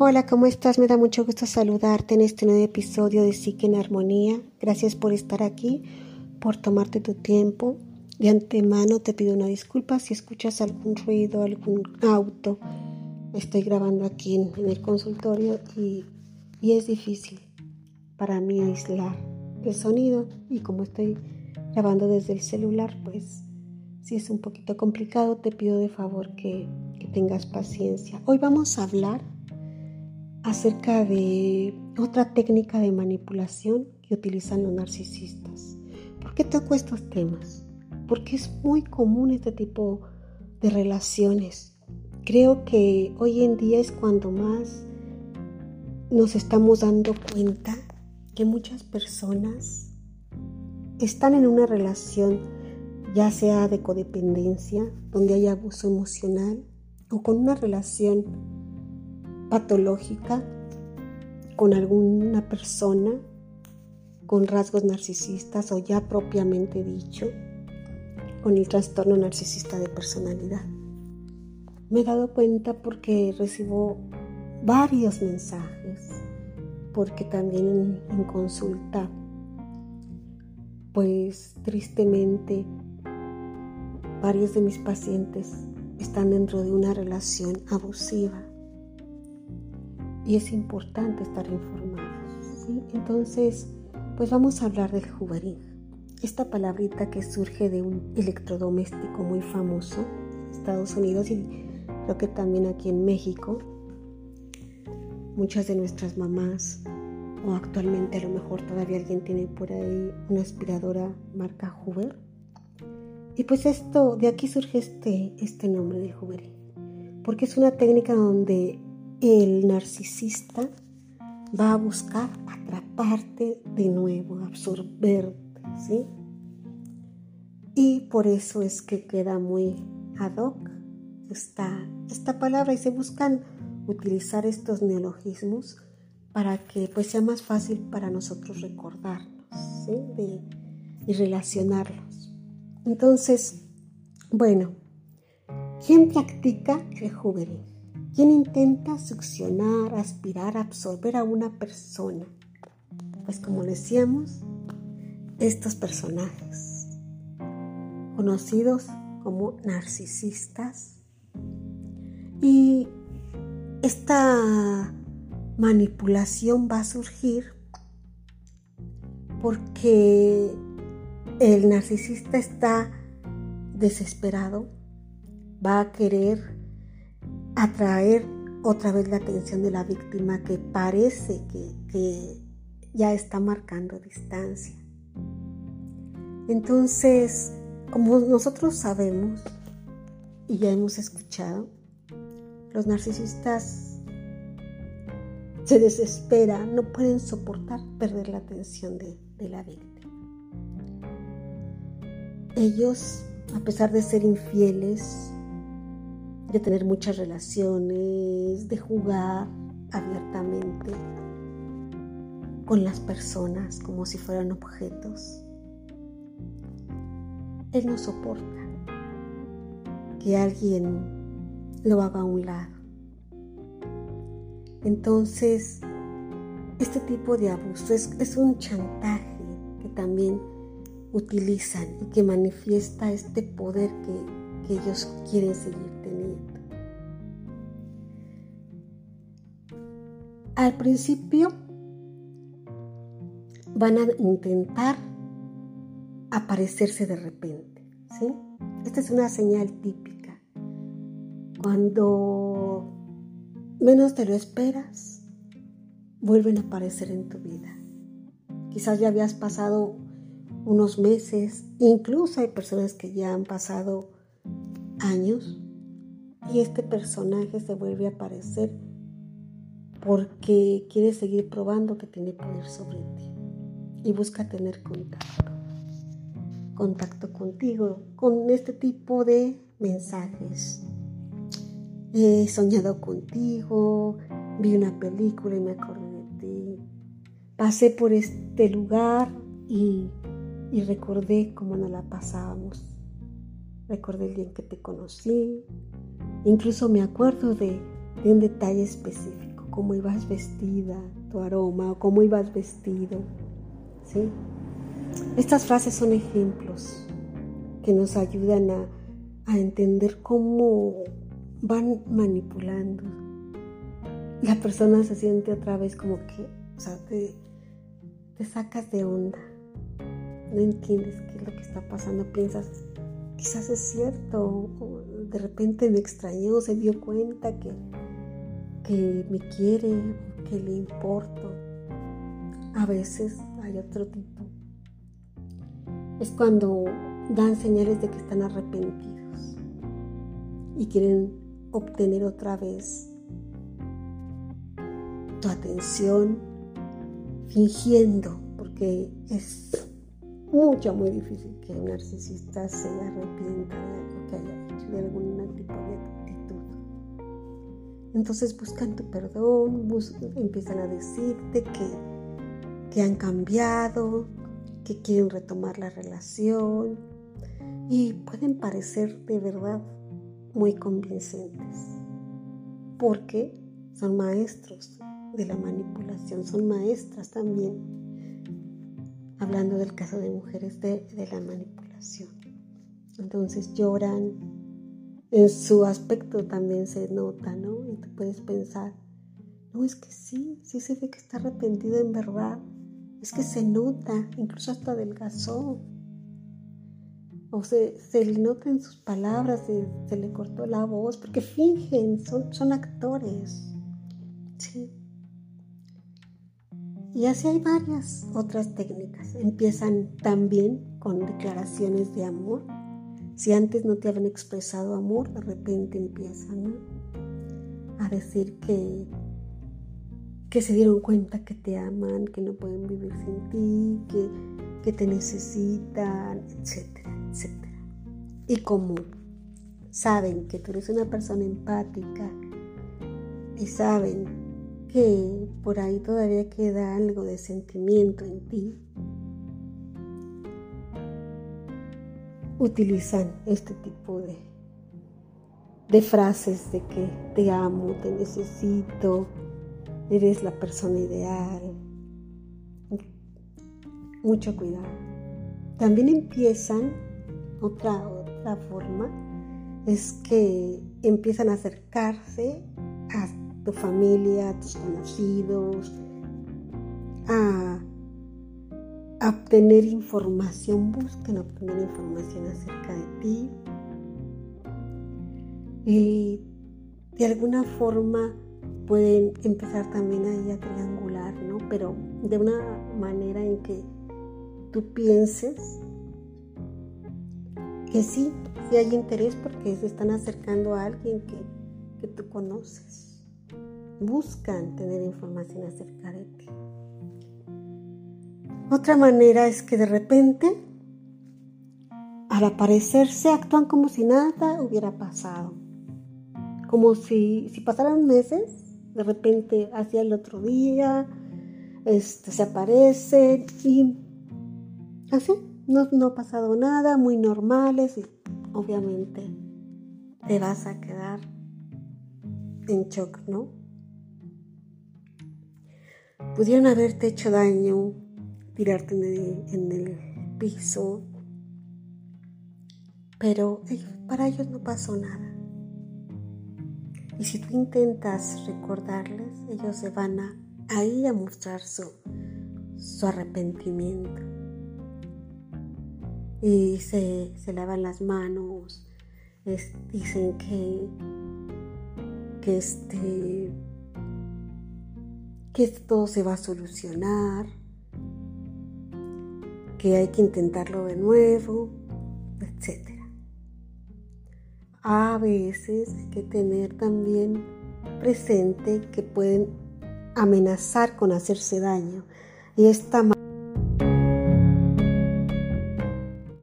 Hola, ¿cómo estás? Me da mucho gusto saludarte en este nuevo episodio de Psique en Armonía. Gracias por estar aquí, por tomarte tu tiempo. De antemano te pido una disculpa si escuchas algún ruido, algún auto. Estoy grabando aquí en, el consultorio y, y es difícil para mí aislar el sonido y como estoy grabando desde el celular, pues si es un poquito complicado, te pido de favor que, que tengas paciencia. Hoy vamos a hablar acerca de otra técnica de manipulación que utilizan los narcisistas. ¿Por qué toco estos temas? Porque es muy común este tipo de relaciones. Creo que hoy en día es cuando más nos estamos dando cuenta que muchas personas están en una relación ya sea de codependencia, donde hay abuso emocional, o con una relación patológica con alguna persona con rasgos narcisistas o ya propiamente dicho, con el trastorno narcisista de personalidad. Me he dado cuenta porque recibo varios mensajes, porque también en, consulta, pues tristemente, varios de mis pacientes están dentro de una relación abusiva y es importante estar informados. ¿sí? Entonces, pues vamos a hablar del juvenil. Esta palabrita que surge de un electrodoméstico muy famoso en Estados Unidos y creo que también aquí en México. Muchas de nuestras mamás o actualmente a lo mejor todavía alguien tiene por ahí una aspiradora marca Hoover. Y pues esto, de aquí surge este, este nombre de juvenil, porque es una técnica donde el narcisista va a buscar atraparte de nuevo, absorberte, ¿sí? Y por eso es que queda muy ad hoc esta, esta palabra y se buscan utilizar estos neologismos para que pues sea más fácil para nosotros recordarlos ¿sí? y relacionarlos. Entonces, bueno, ¿quién practica el juvenil? ¿Quién intenta succionar, aspirar, absorber a una persona? Pues como decíamos, estos personajes, conocidos como narcisistas, y esta manipulación va a surgir porque el narcisista está desesperado, va a querer atraer otra vez la atención de la víctima que parece que, ya está marcando distancia. Entonces, como nosotros sabemos y ya hemos escuchado, los narcisistas se desesperan, no pueden soportar perder la atención de, de la víctima. Ellos, a pesar de ser infieles, de tener muchas relaciones, de jugar abiertamente con las personas como si fueran objetos. Él no soporta que alguien lo haga a un lado. Entonces, este tipo de abuso es, un chantaje que también utilizan y que manifiesta este poder que, que ellos quieren seguir Al principio van a intentar aparecerse de repente, ¿sí? Esta es una señal típica. Cuando menos te lo esperas, vuelven a aparecer en tu vida. Quizás ya habías pasado unos meses, incluso hay personas que ya han pasado años y este personaje se vuelve a aparecer porque quiere seguir probando que tiene poder sobre ti y busca tener contacto, contacto contigo, con este tipo de mensajes. He soñado contigo, vi una película y me acordé de ti. Pasé por este lugar y, y recordé cómo nos la pasábamos. Recordé el día en que te conocí. Incluso me acuerdo de, de un detalle específico cómo ibas vestida, tu aroma o cómo ibas vestido. ¿sí? Estas frases son ejemplos que nos ayudan a, entender cómo van manipulando. La persona se siente otra vez como que, o sea, te, te sacas de onda. No entiendes qué es lo que está pasando. Piensas, quizás es cierto. de repente me extrañó, se dio cuenta que, que me quiere, que le importo. A veces hay otro tipo. Es cuando dan señales de que están arrepentidos y quieren obtener otra vez tu atención fingiendo, porque es mucho, muy difícil que un narcisista se arrepienta de algo que haya hecho, de algún tipo. Entonces buscan tu perdón, empiezan a decirte que, que han cambiado, que quieren retomar la relación, y pueden parecer de verdad muy convincentes porque son maestros de la manipulación, son maestras también, hablando del caso de mujeres de, la manipulación. Entonces lloran, en su aspecto también se nota, ¿no? Y tú puedes pensar, no, es que sí, sí se ve que está arrepentido en verdad, es que se nota, incluso hasta adelgazó, o se, se le nota en sus palabras, se, se, le cortó la voz, porque fingen, son, son actores. ¿sí? Y así hay varias otras técnicas. Empiezan también con declaraciones de amor. Si antes no te habían expresado amor, de repente empiezan a decir que, que se dieron cuenta que te aman, que no pueden vivir sin ti, que, que te necesitan, etcétera. Y como saben que tú eres una persona empática y saben que por ahí todavía queda algo de sentimiento en ti, utilizan este tipo de, de frases de que te amo, te necesito, eres la persona ideal. Mucho cuidado. También empiezan otra, otra forma es que empiezan a acercarse a tu familia, a tus conocidos, a, obtener información, busquen obtener información acerca de ti. Y de alguna forma pueden empezar también ahí a triangular, ¿no? Pero de una manera en que tú pienses que sí, sí hay interés porque se están acercando a alguien que, que tú conoces. Buscan tener información acerca de ti. Otra manera es que de repente, al aparecerse, actúan como si nada hubiera pasado. Como si, pasaran meses, de repente hacia el otro día, este, se aparece y así, no, no ha pasado nada, muy normales y obviamente te vas a quedar en shock, ¿no? Pudieron haberte hecho daño, tirarte en el, piso, pero para ellos no pasó nada. Y si tú intentas recordarles, ellos se van a, ahí a mostrar su, su arrepentimiento. Y se, lavan las manos, dicen que, que, este, que todo se va a solucionar, que hay que intentarlo de nuevo, etc. A veces hay que tener también presente que pueden amenazar con hacerse daño y esta